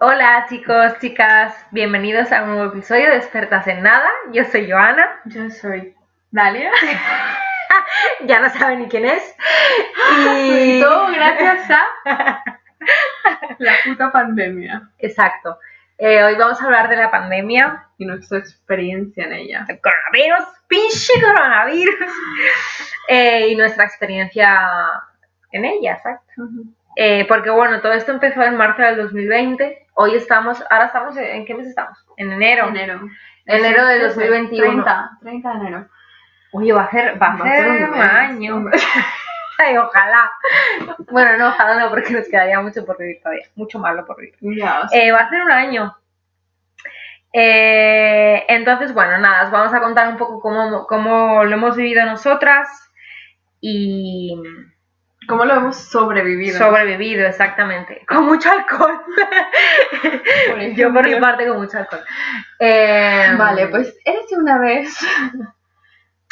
Hola chicos, chicas, bienvenidos a un nuevo episodio de Expertas en Nada. Yo soy Joana. Yo soy Dalia. ya no saben ni quién es. Y todo gracias a la puta pandemia. Exacto. Eh, hoy vamos a hablar de la pandemia. Y nuestra experiencia en ella. El coronavirus, pinche coronavirus. Eh, y nuestra experiencia en ella, exacto. Eh, porque bueno, todo esto empezó en marzo del 2020. Hoy estamos, ahora estamos, ¿en qué mes estamos? En enero. Enero. Enero del 2021. 30, 30 de enero. Oye, va a ser, va Va a ser un año. Ay, ojalá. Bueno, no, ojalá no, porque nos quedaría mucho por vivir todavía. Mucho malo por vivir. Eh, va a ser un año. Eh, entonces, bueno, nada, os vamos a contar un poco cómo, cómo lo hemos vivido nosotras y ¿Cómo lo hemos sobrevivido? sobrevivido, exactamente. Con mucho alcohol. Por Yo por mi parte con mucho alcohol. Eh, Vale, pues eres una vez.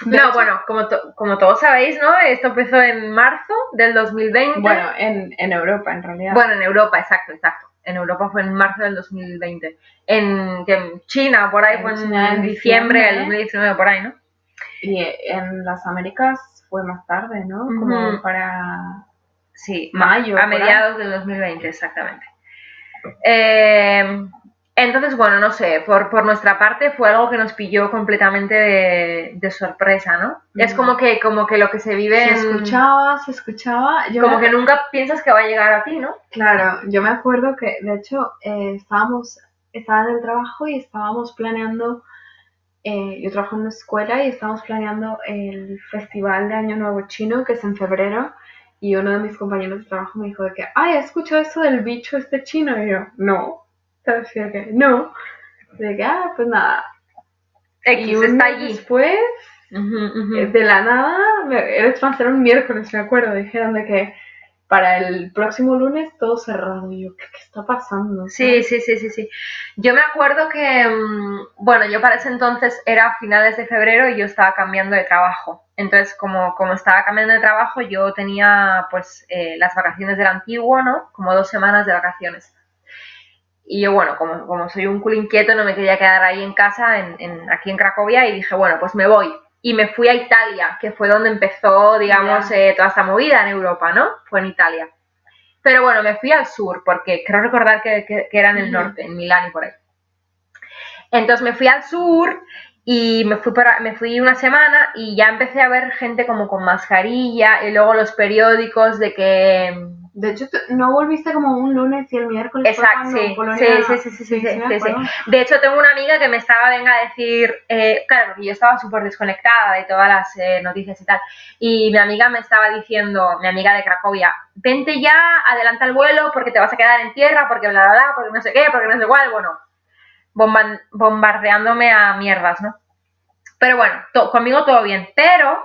De No, hecho, bueno, como, to- como todos sabéis, ¿no? Esto empezó en marzo del 2020. Bueno, en, en Europa en realidad. Bueno, en Europa, exacto, exacto. En Europa fue en marzo del 2020. En, en China, por ahí, En fue en, China, en diciembre del diciembre. 2019, por ahí, ¿no? Y en las Américas fue más tarde, ¿no? Como para. Sí, Mayo, a mediados del 2020, exactamente. Eh, entonces, bueno, no sé, por, por nuestra parte fue algo que nos pilló completamente de, de sorpresa, ¿no? Es como que, como que lo que se vive Se en- escuchaba, se escuchaba. Yo Como me- que nunca piensas que va a llegar a ti, ¿no? Claro, yo me acuerdo que de hecho eh, estábamos, estaba en el trabajo y estábamos planeando, eh, yo trabajo en una escuela y estábamos planeando el festival de Año Nuevo Chino que es en febrero y uno de mis compañeros de trabajo me dijo de que, ay, ¿has escuchado eso del bicho este chino? Y yo, no, ¿sabes? Y de que, no. De que, ah, pues nada. X y está allí. después, Ujú, ujú. eh, de la nada, era era un miércoles, me acuerdo, dijeron de que para el próximo lunes todo cerrado. Y yo, ¿qué, qué está pasando? Sí, sí, sí, sí, sí. Yo me acuerdo que, mm, bueno, yo para ese entonces era finales de febrero y yo estaba cambiando de trabajo. Entonces, como, como estaba cambiando de trabajo, yo tenía pues eh, las vacaciones del antiguo, ¿no? Como dos semanas de vacaciones. Y yo, bueno, como, como soy un culo inquieto, no me quería quedar ahí en casa, en, en- aquí en Cracovia, y dije, bueno, pues me voy. Y me fui a Italia, que fue donde empezó, digamos, eh, toda esta movida en Europa, ¿no? Fue en Italia. Pero bueno, me fui al sur, porque creo recordar que, que- que era en el norte, en Milán y por ahí. Entonces me fui al sur y me fui, para, me fui una semana y ya empecé a ver gente como con mascarilla y luego los periódicos de que... De hecho, no volviste como un lunes y el miércoles. Exacto, sí, Polonia- sí, sí, sí, sí, sí, sí, sí. De hecho, tengo una amiga que me estaba, venga a decir, eh, claro, porque yo estaba súper desconectada de todas las eh, noticias y tal, y mi amiga me estaba diciendo, mi amiga de Cracovia, vente ya, adelanta el vuelo porque te vas a quedar en tierra, porque bla, bla, bla, porque no sé qué, porque no sé cuál, bueno, bombardeándome a mierdas, ¿no? Pero bueno, conmigo todo bien, pero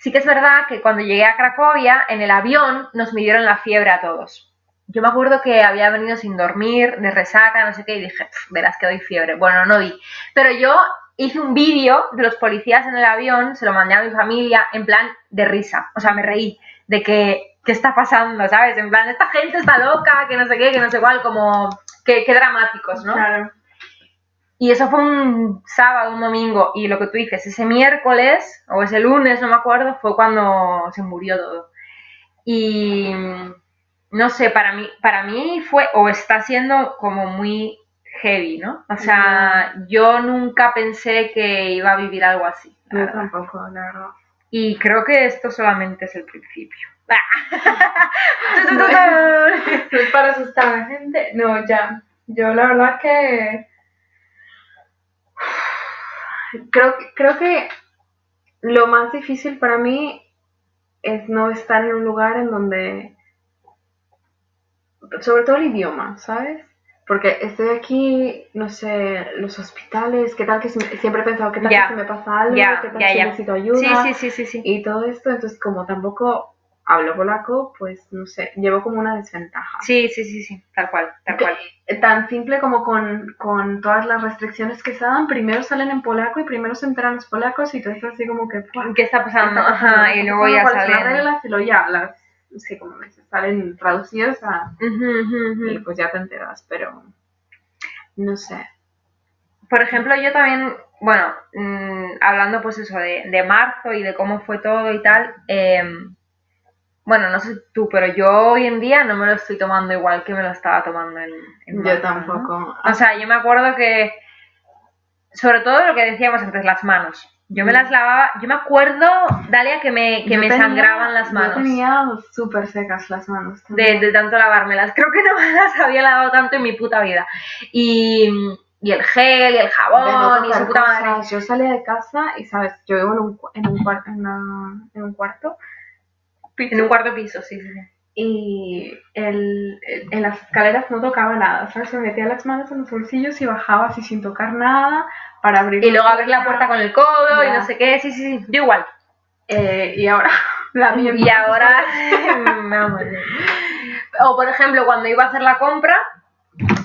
sí que es verdad que cuando llegué a Cracovia, en el avión nos midieron la fiebre a todos. Yo me acuerdo que había venido sin dormir, de resaca, no sé qué, y dije, "Pf, verás que doy fiebre. Bueno, no di. Pero yo hice un vídeo de los policías en el avión, se lo mandé a mi familia, en plan de risa. O sea, me reí de que, ¿qué está pasando? ¿Sabes? En plan, esta gente está loca, que no sé qué, que no sé cuál, como, qué, qué dramáticos, ¿no? Claro. Y eso fue un sábado, un domingo, y lo que tú dices, ese miércoles o ese lunes, no me acuerdo, fue cuando se murió todo. Y no sé, para mí, para mí fue o está siendo como muy heavy, ¿no? O sea, yo nunca pensé que iba a vivir algo así. Yo verdad. tampoco, la verdad. Y creo que esto solamente es el principio. No es para asustar a la gente. No, ya. Yo la verdad que. Creo, que- creo que lo más difícil para mí es no estar en un lugar en donde. Sobre todo el idioma, ¿sabes? Porque estoy aquí, no sé, los hospitales, qué tal que si me- siempre he pensado, qué tal Ya. que si me pasa algo, Ya, qué tal si necesito ayuda Sí, sí, sí, sí, sí. y todo esto, entonces como tampoco hablo polaco, pues no sé, llevo como una desventaja. Sí, sí, sí, sí, tal cual, tal cual. Eh, Tan simple como con, con todas las restricciones que se dan, primero salen en polaco y primero se enteran los polacos y tú estás así como que... "Buah, ¿Qué está pasando? ¿qué está pasando? Ajá, ¿Qué y luego ya son las salen. reglas? Y luego ya las, sí, como me salen traducidas a, y pues ya te enteras, pero... no sé. Por ejemplo, yo también, bueno, mm, hablando pues eso de, de marzo y de cómo fue todo y tal, em, bueno, no sé tú, pero yo hoy en día no me lo estoy tomando igual que me lo estaba tomando en, en Yo tampoco. O sea, yo me acuerdo que, sobre todo lo que decíamos antes, las manos. Yo me las lavaba, yo me acuerdo, Dalia, que me, que me tenía- sangraban las manos. Yo tenía súper secas las manos. de, de tanto lavármelas. Creo que no me las había lavado tanto en mi puta vida. Y, y el gel y el jabón y su puta madre. Yo salía de casa y, ¿sabes? Yo vivo en un, en un, en una- en un cuarto En un cuarto piso, sí, sí, sí. y el, el- en las escaleras no tocaba nada, ¿sabes? Me metía las manos en los bolsillos y bajaba así sin tocar nada para abrir Y luego abrir la puerta con el codo y no sé qué, sí, sí, sí. Yo igual. Eh, y ahora la mía Y ahora. Vamos. o por ejemplo, cuando iba a hacer la compra,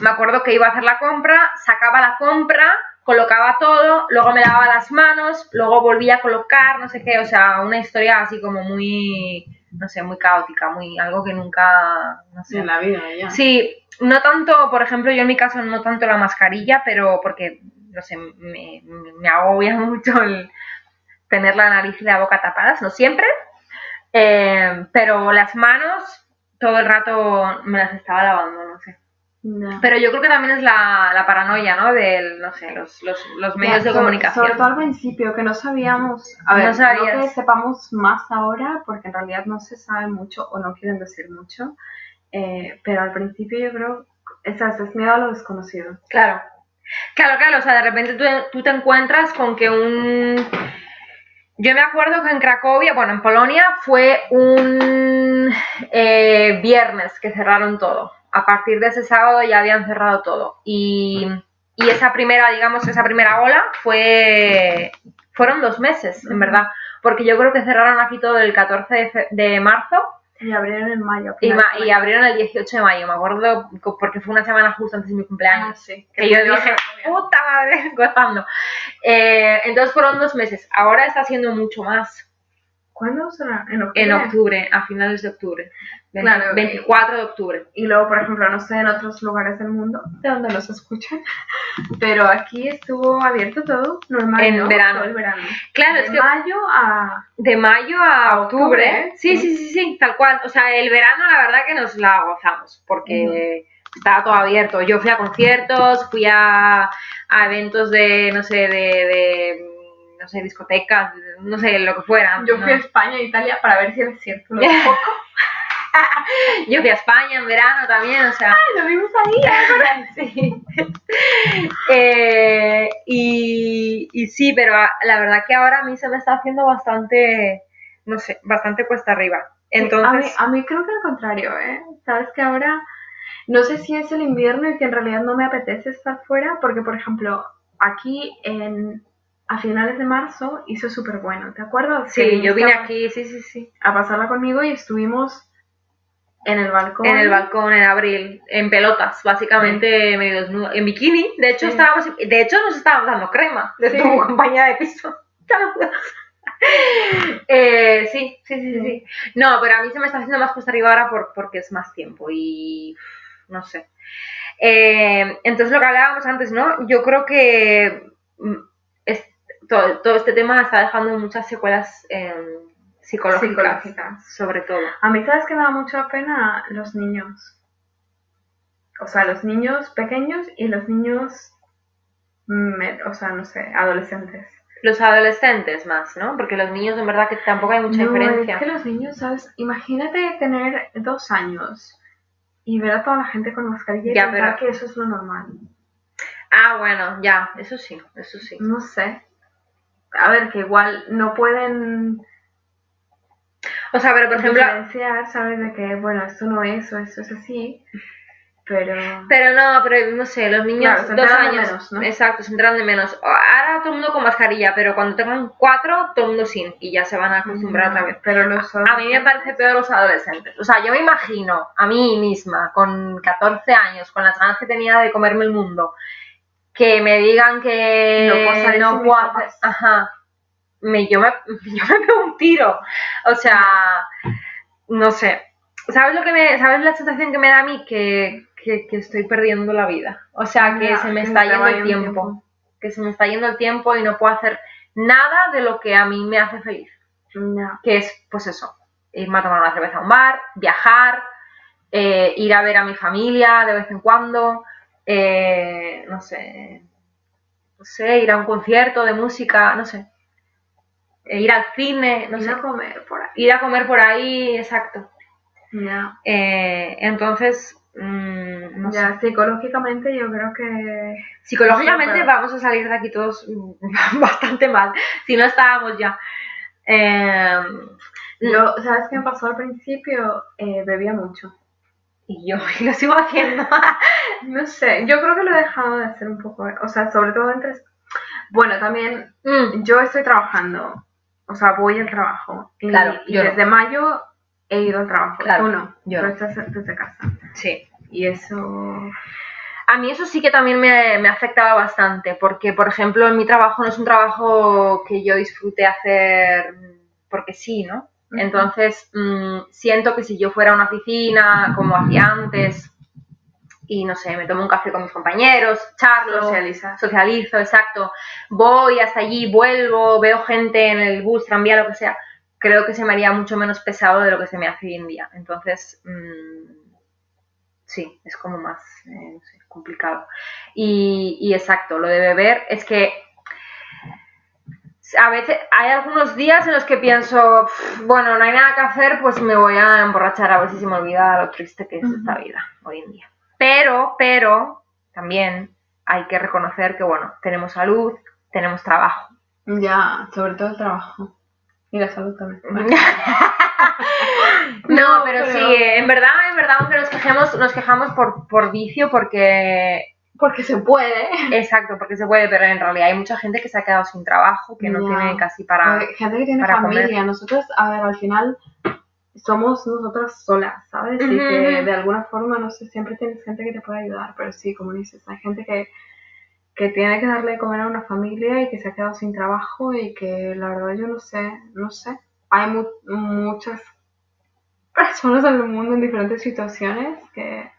me acuerdo que iba a hacer la compra, sacaba la compra, colocaba todo, luego me lavaba las manos, luego volvía a colocar, no sé qué, o sea, una historia así como muy, no sé, muy caótica, muy algo que nunca, no sé. en la vida ya. Sí, no tanto, por ejemplo, yo en mi caso no tanto la mascarilla, pero porque, no sé, me, me- agobia mucho el tener la nariz y la boca tapadas, no siempre, eh, pero las manos todo el rato me las estaba lavando, no sé. Pero yo creo que también es la, la paranoia, ¿no? Del, no sé, los, los, los medios Ya, de sobre- comunicación. Sobre todo al principio, que no sabíamos. A ver, no, sabías. que sepamos más ahora, porque en realidad no se sabe mucho o no quieren decir mucho. eh, pero al principio yo creo. Esa es miedo a lo desconocido. Claro. Claro, claro, o sea, de repente tú, tú te encuentras con que un... Yo me acuerdo que en Cracovia, bueno, en Polonia fue un eh, viernes que cerraron todo. A partir de ese sábado ya habían cerrado todo. Y, y esa primera, digamos, esa primera ola fue... Fueron dos meses, en verdad. Porque yo creo que cerraron aquí todo el 14 de, fe- de marzo Y abrieron en mayo. y, ma- y abrieron el 18 de mayo. Me acuerdo porque fue una semana justo antes de mi cumpleaños Ah, sí. que yo dije, puta madre, gozando. Eh, entonces fueron dos meses. Ahora está siendo mucho más. ¿Cuándo será? En octubre. En octubre, a finales de octubre. Claro, 24 de octubre. Y luego, por ejemplo, no sé en otros lugares del mundo de donde los escuchan, pero aquí estuvo abierto todo normal. En ¿no? verano. Todo el verano. Claro, de es que mayo a. de mayo a, a octubre. octubre, Sí, sí. sí, sí, tal cual. O sea, el verano la verdad que nos la gozamos porque estaba todo abierto. Yo fui a conciertos, fui a, a eventos de, no sé, de, de, no sé, discotecas, no sé, lo que fuera. Yo ¿no? fui a España e Italia para ver si era cierto lo poco. Yo fui a España en verano también, o sea. Lo vimos ahí. sí. Eh, y, y sí, pero a- la verdad que ahora a mí se me está haciendo bastante, no sé, bastante cuesta arriba. a, mí, Entonces, a mí creo que al contrario, ¿eh? Sabes que ahora. No sé si es el invierno y que en realidad no me apetece estar fuera, porque, por ejemplo, aquí en. A finales de marzo hizo súper bueno, ¿te acuerdas? Que sí, yo vine a- aquí, sí, sí, sí, a pasarla conmigo y estuvimos en el balcón. en el balcón en abril, en pelotas, básicamente medio desnudo, en bikini. De hecho, Sí. estábamos, de hecho nos estábamos dando crema de Sí. tu compañía de piso. Eh, sí, sí, sí, sí, sí. No, pero a mí se me está haciendo más cuesta arriba ahora por, porque es más tiempo y no sé. Eh, entonces lo que hablábamos antes, ¿no? Yo creo que mm, todo, todo este tema está dejando muchas secuelas eh, psicológicas, Psicológicas. sobre todo. A mí, ¿sabes que me da mucha pena? Los niños. O sea, los niños pequeños y los niños. o sea, no sé, adolescentes. Los adolescentes más, ¿no? Porque los niños en verdad que tampoco hay mucha no, diferencia. es que los niños, ¿sabes? Imagínate tener dos años y ver a toda la gente con mascarilla y Ya, pensar pero- que eso es lo normal. Ah, bueno, ya, eso sí, eso sí. No sé. A ver, que igual no pueden O sea, pero por ejemplo, diferenciar, ¿sabes? De que, bueno, esto no es o esto es así. Pero. pero no, pero no sé, los niños Claro, se dos de años, menos, ¿no? exacto, se enteran de menos. Ahora todo el mundo con mascarilla, pero cuando tengan cuatro, todo el mundo sin y ya se van a acostumbrar otra vez. Pero los A mí me parece peor los adolescentes. O sea, yo me imagino a mí misma, con 14 años, con las ganas que tenía de comerme el mundo, que me digan que No puedo salir no puedo hacer-. Ajá. Me, yo, me, yo me pego un tiro. O sea, no sé. ¿Sabes lo que me, sabes la sensación que me da a mí? Que, que, que estoy perdiendo la vida. O sea, que se me está yendo el tiempo. tiempo. Que se me está yendo el tiempo y no puedo hacer nada de lo que a mí me hace feliz. Que es, pues eso, irme a tomar una cerveza a un bar, viajar, eh, ir a ver a mi familia de vez en cuando, eh, no sé, no sé, ir a un concierto de música, no sé. Eh, ir al cine, no Ir sé. a comer por ahí. Ir a comer por ahí, exacto. Ya. Eh, entonces, mm, no sé. Ya, psicológicamente yo creo que... Psicológicamente Pero- vamos a salir de aquí todos bastante mal, si no estábamos ya. Eh, Yo, ¿sabes qué me pasó al principio? Eh, bebía mucho. Y yo y lo sigo haciendo. No sé, yo creo que lo he dejado de hacer un poco, o sea, sobre todo entre... Bueno, también Mm, yo estoy trabajando, o sea, voy al trabajo. Y, Claro, y yo no. desde mayo he ido al trabajo. Claro, Tú no, yo tú no. estás desde casa. sí. Y eso... A mí eso sí que también me, me afectaba bastante, porque, por ejemplo, en mi trabajo no es un trabajo que yo disfrute hacer porque sí, ¿no? Entonces, mm, siento que si yo fuera a una oficina, como hacía antes, y no sé, me tomo un café con mis compañeros, charlo, socializo, exacto, voy hasta allí, vuelvo, veo gente en el bus, tranvía, lo que sea, creo que se me haría mucho menos pesado de lo que se me hace hoy en día. Entonces, mm, sí, es como más, eh, no sé, complicado. Y, y exacto, lo de beber es que a veces hay algunos días en los que pienso, "Pff, bueno, no hay nada que hacer, pues me voy a emborrachar a ver si se me olvida lo triste que es esta vida hoy en día. Pero, pero, también hay que reconocer que, bueno, tenemos salud, tenemos trabajo. Ya, sobre todo el trabajo. Y la salud también. No, pero, pero- sí, en verdad, en verdad, aunque nos quejemos, nos quejamos por, por vicio, porque Porque se puede. Exacto, porque se puede, pero en realidad hay mucha gente que se ha quedado sin trabajo, que no tiene casi para... Gente que tiene para familia. comer. Nosotros, a ver, al final somos nosotras solas, ¿sabes? Y Ujú, que de alguna forma, no sé, siempre tienes gente que te puede ayudar, pero sí, como dices, hay gente que, que tiene que darle de comer a una familia y que se ha quedado sin trabajo y que la verdad yo no sé, no sé. Hay mu- muchas personas en el mundo en diferentes situaciones que,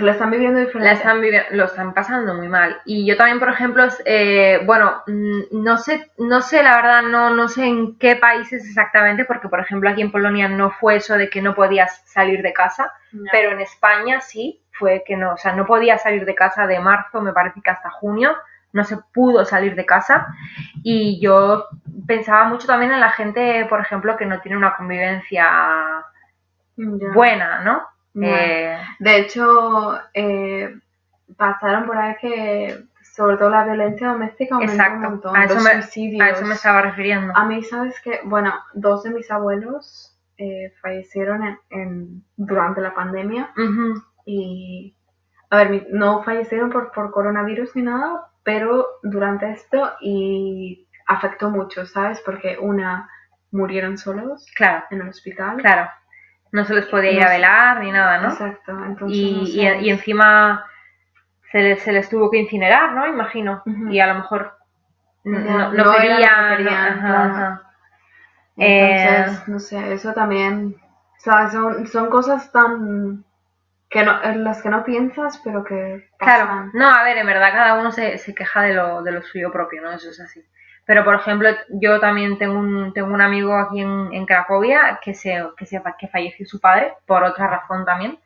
que lo están viviendo diferente. la están vivi- lo están pasando muy mal. Y yo también, por ejemplo, eh, bueno, mm, no sé, no sé, la verdad, no, no sé en qué países exactamente, porque, por ejemplo, aquí en Polonia no fue eso de que no podías salir de casa, pero en España sí fue que no, o sea, no podía salir de casa de marzo, me parece que hasta junio, no se pudo salir de casa. Y yo pensaba mucho también en la gente, por ejemplo, que no tiene una convivencia buena, ¿no? Eh, De hecho, eh, pasaron por ahí que, sobre todo la violencia doméstica, aumentó un exacto, montón. a eso, los me, suicidios. a eso me estaba refiriendo. A mí, ¿sabes qué? Bueno, dos de mis abuelos eh, fallecieron en, en- durante la pandemia Ujú, y, a ver, no fallecieron por, por coronavirus ni nada, pero durante esto y afectó mucho, ¿sabes? Porque una murieron solos Claro, en el hospital. claro. No se les podía ir No a velar ni nada, ¿no? Exacto, entonces Y, no y- sé. y encima se les, se les tuvo que incinerar, ¿no? Imagino. Y a lo mejor no, no no querían. querían, ajá, claro. ajá. Entonces, Eh, no sé, eso también, o sea, son, son cosas tan que no, en las que no piensas, pero que Claro, no, a ver, en verdad cada uno se, se queja de lo, de lo suyo propio, ¿no? Eso es así. Pero, por ejemplo, yo también tengo un, tengo un amigo aquí en, en Cracovia que, se, que, se, que falleció su padre, por otra razón también,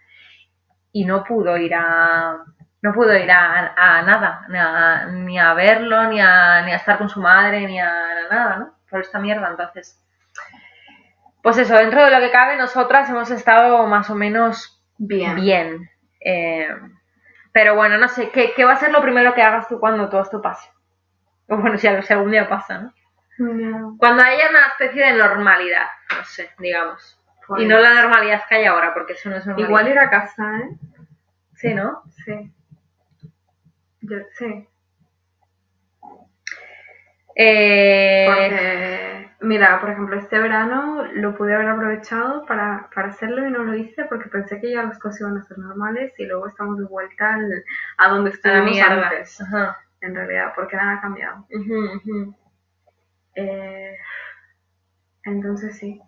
y no pudo ir a, no pudo ir a, a nada, ni a, ni a verlo, ni a, ni a estar con su madre, ni a, nada, ¿no? Por esta mierda, entonces. Pues eso, dentro de lo que cabe, nosotras hemos estado más o menos Bien. bien. Eh, pero bueno, no sé, ¿qué, qué va a ser lo primero que hagas tú cuando todo esto pase? O bueno, si, si algún día pasa, ¿no? No, Cuando haya una especie de normalidad, no sé, digamos. pues, Y no la normalidad que hay ahora, porque eso no es normalidad. Igual ir a casa, ¿eh? Sí, ¿no? Sí. Yo, sí. Eh, Porque, mira, por ejemplo, este verano lo pude haber aprovechado para, para hacerlo y no lo hice porque pensé que ya las cosas iban a ser normales y luego estamos de vuelta al- a donde mierda. antes, Ajá. En realidad, porque nada ha cambiado. Eh, entonces sí,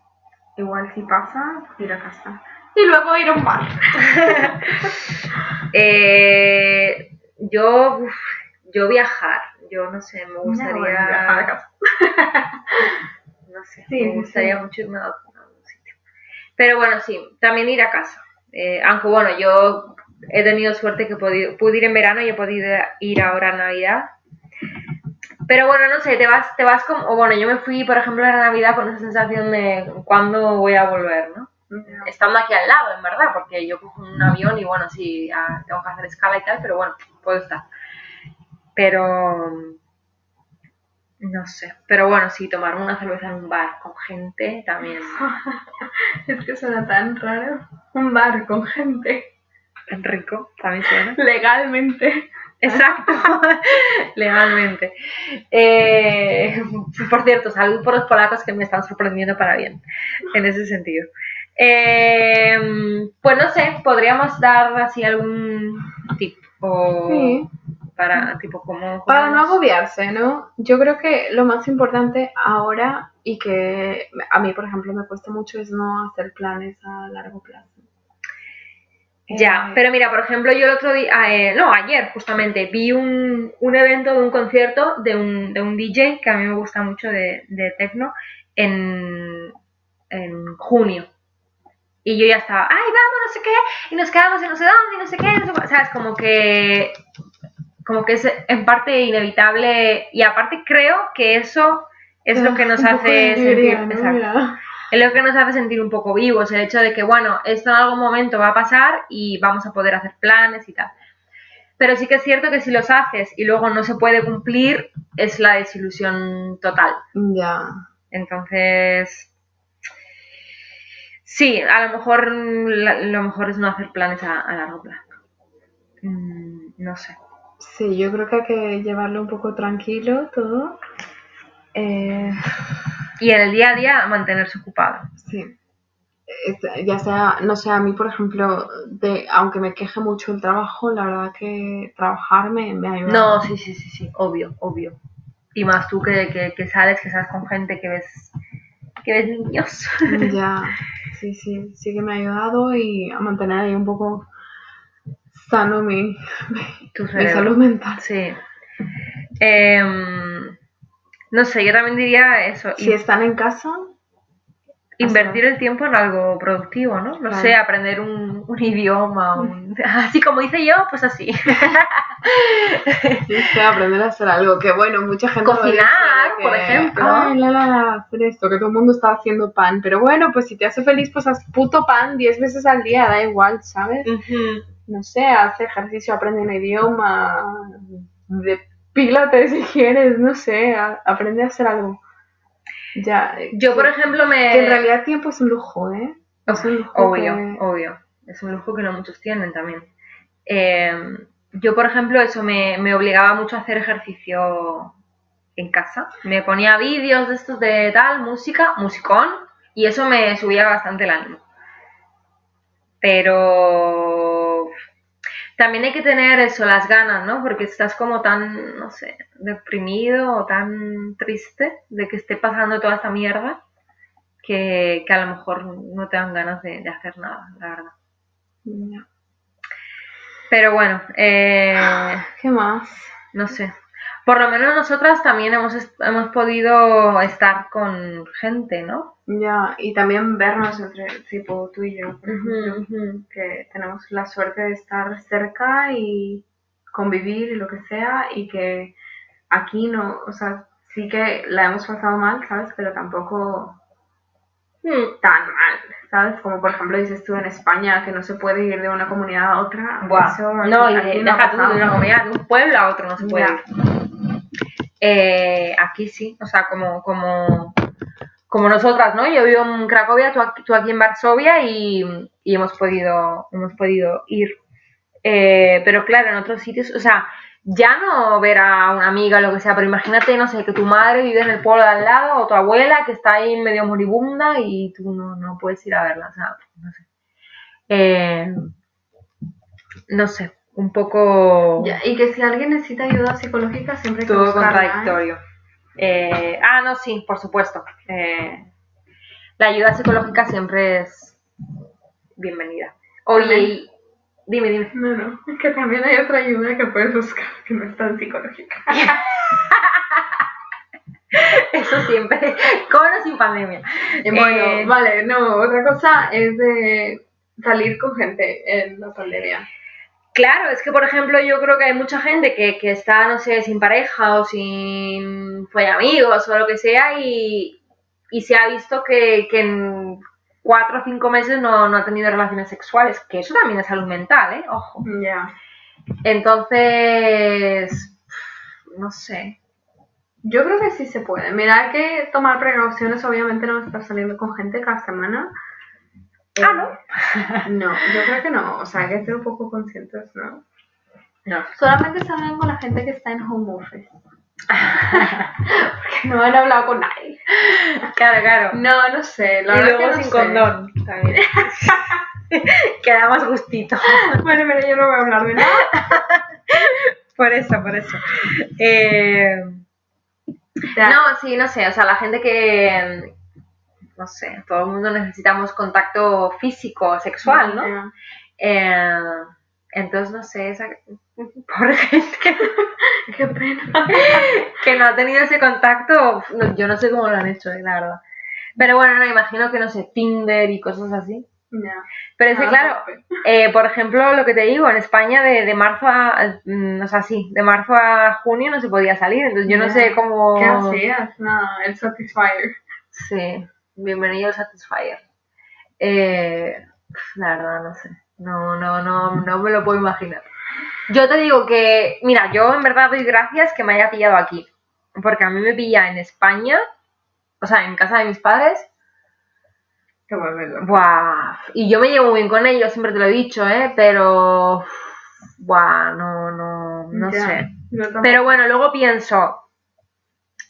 igual si pasa, ir a casa. y luego ir a un bar. Eh, yo, uf, yo viajar, yo no sé, me gustaría... bueno, viajar a casa. no sé, Sí, me gustaría sí. mucho irme a algún sitio. Pero bueno, sí, también ir a casa. Eh, aunque bueno, yo he tenido suerte que he podido, pude ir en verano y he podido ir ahora en Navidad. Pero bueno, no sé, te vas, te vas como, o bueno, yo me fui, por ejemplo, a la Navidad con esa sensación de cuándo voy a volver, ¿no? Estando aquí al lado, en verdad, porque yo cojo un avión y bueno, sí, ah, tengo que hacer escala y tal, pero bueno, puedo estar. Pero, no sé, pero bueno, sí, tomarme una cerveza en un bar con gente también. Es que suena tan raro. Un bar con gente. Rico, también suena. Legalmente. Exacto, legalmente. Eh, por cierto, salud por los polacos que me están sorprendiendo para bien, en ese sentido. Eh, pues no sé, podríamos dar así algún tip o Sí. para tipo como Para no agobiarse, ¿no? Yo creo que lo más importante ahora y que a mí, por ejemplo, me cuesta mucho es no hacer planes a largo plazo. Ya, Eh, pero mira, por ejemplo, yo el otro día, ah, eh, no, ayer justamente, vi un, un evento de un concierto de un, de un DJ que a mí me gusta mucho de, de techno en, en junio. Y yo ya estaba, ay, vamos, no sé qué, y nos quedamos en no sé dónde, y no sé qué, no sé cuál", ¿sabes? Como que, como que es en parte inevitable, y aparte creo que eso es lo que nos hace sentir, Es lo que nos hace sentir un poco vivos, el hecho de que, bueno, esto en algún momento va a pasar y vamos a poder hacer planes y tal. Pero sí que es cierto que si los haces y luego no se puede cumplir, es la desilusión total. Ya. Entonces, sí, a lo mejor lo mejor es no hacer planes a, a largo plazo. Mm, no sé. Sí, yo creo que hay que llevarlo un poco tranquilo todo. Eh, Y en el día a día mantenerse ocupado. sí. Es- ya sea, no sé, a mí, por ejemplo, de, aunque me queje mucho el trabajo, la verdad que trabajar me, me ayuda. No, sí, sí, sí, sí, obvio, obvio. Y más tú que, que, que sales, que sales con gente que ves, que ves niños. Ya, sí, sí, sí que me ha ayudado y a mantener ahí un poco sano mi, mi cerebro. salud mental. Sí. Em, no sé, yo también diría eso. Si están en casa, invertir el tiempo en algo productivo, ¿no? No sé, aprender un, un idioma, un- así como hice yo, pues así. sé, aprender a hacer algo. Que bueno, mucha gente. Cocinar, de por ejemplo. Ay, la, la, la, hacer esto, que todo el mundo está haciendo pan. Pero bueno, pues si te hace feliz, pues haz puto pan 10 veces al día, da igual, ¿sabes? No sé, haz ejercicio, aprende un idioma, depílate si quieres, no sé, a- aprende a hacer algo. Ya. Yo, por ejemplo, me... Que en realidad tiempo es un lujo, ¿eh? Es un lujo Obvio, que- obvio. Es un lujo que no muchos tienen también. Eh, yo, por ejemplo, eso me, me obligaba mucho a hacer ejercicio en casa. Me ponía vídeos de estos de tal, música, musicón, y eso me subía bastante el ánimo. Pero también hay que tener eso, las ganas, ¿no? Porque estás como tan, no sé, deprimido o tan triste de que esté pasando toda esta mierda que, que a lo mejor no te dan ganas de, de hacer nada, la verdad. Ya. Pero bueno, eh, ¿Qué más? no sé. Por lo menos nosotras también hemos, hemos podido estar con gente, ¿no? Ya, y también vernos entre, tipo tú y yo, por ejemplo, Ujú. que tenemos la suerte de estar cerca y convivir y lo que sea, y que aquí no, o sea, sí que la hemos pasado mal, ¿sabes? Pero tampoco Mm. tan mal, ¿sabes? Como por ejemplo dices tú en España, que no se puede ir de una comunidad a otra. Eso no, y de, no deja tú de una comunidad, de un pueblo a otro no se puede ir. Eh, aquí sí, o sea, como, como, como nosotras, ¿no? Yo vivo en Cracovia, tú aquí, tú aquí en Varsovia y, hemos podido, hemos podido ir. Eh, pero claro, en otros sitios, o sea, ya no ver a una amiga o lo que sea, pero imagínate, no sé, que tu madre vive en el pueblo de al lado o tu abuela que está ahí medio moribunda y tú no, no puedes ir a verla, o sea, no sé. Eh, no sé, un poco Ya, y que si alguien necesita ayuda psicológica, siempre hay que todo buscarla, contradictorio. Eh, ah, no, sí, por supuesto. Eh, la ayuda psicológica siempre es bienvenida. Oye, y- dime, dime. No, no, es que también hay otra ayuda que puedes buscar que no es tan psicológica. Eso siempre, con o sin pandemia. Eh, bueno, Eh, vale, no, otra cosa es de salir con gente en la pandemia. Claro, es que por ejemplo yo creo que hay mucha gente que, que está, no sé, sin pareja o sin fue amigos o lo que sea y, y se ha visto que, que en cuatro o cinco meses no, no ha tenido relaciones sexuales, que eso también es salud mental, ¿eh? Ojo. Ya. Entonces, no sé. Yo creo que sí se puede. Mira, hay que tomar precauciones, obviamente no estar saliendo con gente cada semana. Ah, ¿no? No, yo creo que no. O sea, hay que ser un poco conscientes, ¿no? No. Solamente salgan con la gente que está en home office. Porque no han hablado con nadie. Claro, claro. No, no sé. La y luego que no sin sé. condón también. Queda más gustito. Bueno, pero yo no voy a hablar de nada. Por eso, por eso. Eh, no, sí, no sé, o sea, la gente que, no sé, todo el mundo necesitamos contacto físico, sexual, ¿no? Eh, entonces, no sé, esa por gente que, Qué pena. que no ha tenido ese contacto, no, yo no sé cómo lo han hecho, eh, la verdad. Pero bueno, no, imagino que, no sé, Tinder y cosas así. Ya. Pero es que, Ah, claro, tope. eh, por ejemplo, lo que te digo, en España de, de marzo a, mm, o sea, sí, de marzo a junio no se podía salir, entonces yo no Ya. sé cómo... ¿Qué hacías? Nada, el Satisfyer. Sí, bienvenido al Satisfyer. Eh, la verdad, no sé. No, no, no, no me lo puedo imaginar. Yo te digo que, mira, yo en verdad doy gracias que me haya pillado aquí. Porque a mí me pilla en España, o sea, en casa de mis padres. Qué bueno. Buah, y yo me llevo muy bien con ellos, siempre te lo he dicho, ¿eh? Pero, buah, no, no, no Ya. sé. Pero bueno, luego pienso,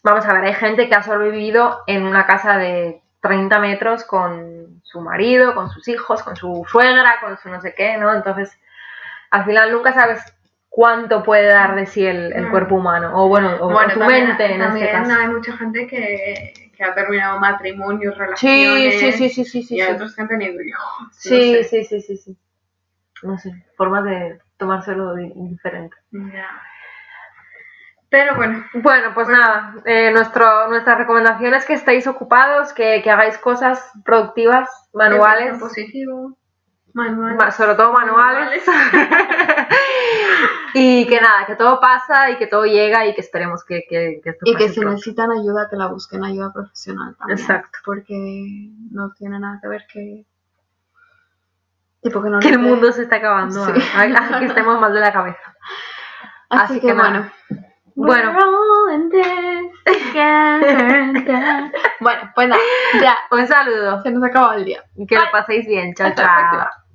vamos a ver, hay gente que ha sobrevivido en una casa de 30 metros con su marido, con sus hijos, con su suegra, con su no sé qué, ¿no? Entonces, al final nunca sabes cuánto puede dar de sí el, el Mm. cuerpo humano, o bueno, o, bueno, tu también, mente en también este caso. hay mucha gente que, que ha terminado matrimonios, relaciones. sí, sí, sí, sí, sí. y sí. otros que han tenido hijos. Sí, no sé. sí, sí, sí, sí. No sé, formas de tomárselo di- diferente. Ya. Pero bueno, Bueno, pues nada, eh, nuestro, nuestra recomendación es que estéis ocupados, que, que hagáis cosas productivas, manuales, positivo, manuales. ma- sobre todo manuales, y que nada, que todo pasa y que todo llega y que esperemos que, que, que esto Y que si pronto. necesitan ayuda, que la busquen ayuda profesional también. Exacto. Porque no tiene nada que ver que. Tipo que no Que el mundo se está acabando, Sí. a- a que estemos mal de la cabeza. Así, Así que, que nada. Bueno. Bueno. Pues nada, ya. Un saludo, Se nos acabó el día. que Bye. lo paséis bien, chao, Hasta chao.